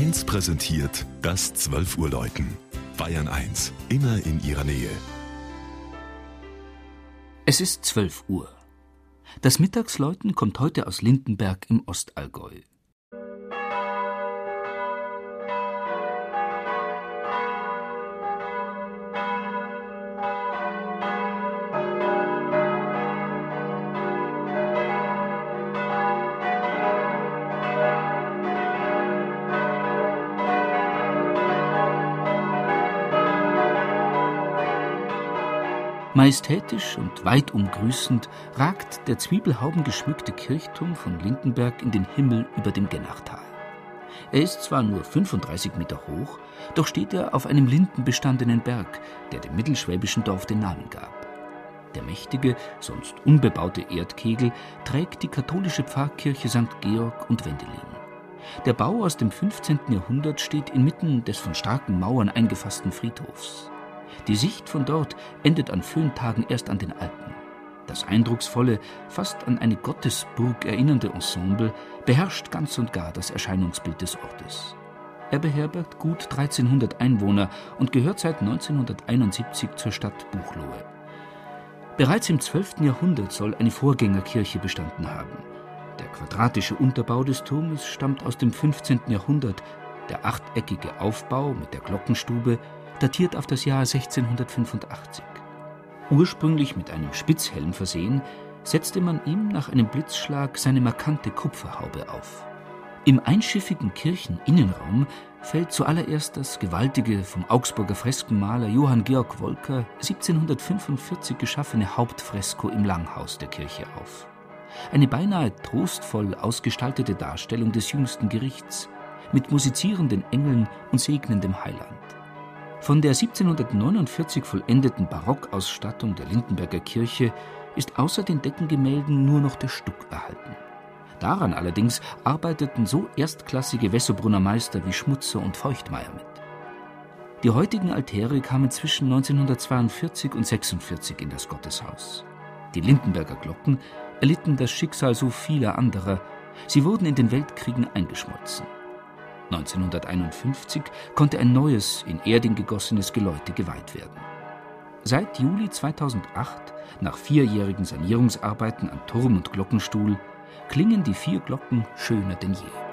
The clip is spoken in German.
1 präsentiert das 12 Uhr Läuten. Bayern 1, immer in ihrer Nähe. Es ist 12 Uhr. Das Mittagsläuten kommt heute aus Lindenberg im Ostallgäu. Majestätisch und weit umgrüßend ragt der zwiebelhaubengeschmückte Kirchturm von Lindenberg in den Himmel über dem Gennachtal. Er ist zwar nur 35 Meter hoch, doch steht er auf einem lindenbestandenen Berg, der dem mittelschwäbischen Dorf den Namen gab. Der mächtige, sonst unbebaute Erdkegel trägt die katholische Pfarrkirche St. Georg und Wendelin. Der Bau aus dem 15. Jahrhundert steht inmitten des von starken Mauern eingefassten Friedhofs. Die Sicht von dort endet an Föhntagen erst an den Alpen. Das eindrucksvolle, fast an eine Gottesburg erinnernde Ensemble beherrscht ganz und gar das Erscheinungsbild des Ortes. Er beherbergt gut 1300 Einwohner und gehört seit 1971 zur Stadt Buchloe. Bereits im 12. Jahrhundert soll eine Vorgängerkirche bestanden haben. Der quadratische Unterbau des Turmes stammt aus dem 15. Jahrhundert, der achteckige Aufbau mit der Glockenstube datiert auf das Jahr 1685. Ursprünglich mit einem Spitzhelm versehen, setzte man ihm nach einem Blitzschlag seine markante Kupferhaube auf. Im einschiffigen Kircheninnenraum fällt zuallererst das gewaltige vom Augsburger Freskenmaler Johann Georg Wolker 1745 geschaffene Hauptfresko im Langhaus der Kirche auf. Eine beinahe trostvoll ausgestaltete Darstellung des jüngsten Gerichts mit musizierenden Engeln und segnendem Heiland. Von der 1749 vollendeten Barockausstattung der Lindenberger Kirche ist außer den Deckengemälden nur noch der Stuck erhalten. Daran allerdings arbeiteten so erstklassige Wessobrunner Meister wie Schmutzer und Feuchtmeier mit. Die heutigen Altäre kamen zwischen 1942 und 46 in das Gotteshaus. Die Lindenberger Glocken erlitten das Schicksal so vieler anderer. Sie wurden in den Weltkriegen eingeschmolzen. 1951 konnte ein neues, in Erding gegossenes Geläute geweiht werden. Seit Juli 2008, nach vierjährigen Sanierungsarbeiten an Turm und Glockenstuhl, klingen die vier Glocken schöner denn je.